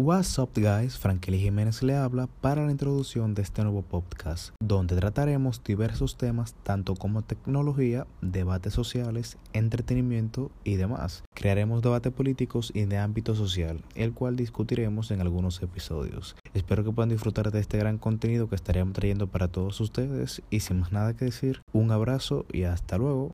What's up guys, Frankeli Jiménez le habla para la introducción de este nuevo podcast, donde trataremos diversos temas tanto como tecnología, debates sociales, entretenimiento y demás. Crearemos debates políticos y de ámbito social, el cual discutiremos en algunos episodios. Espero que puedan disfrutar de este gran contenido que estaremos trayendo para todos ustedes y sin más nada que decir, un abrazo y hasta luego.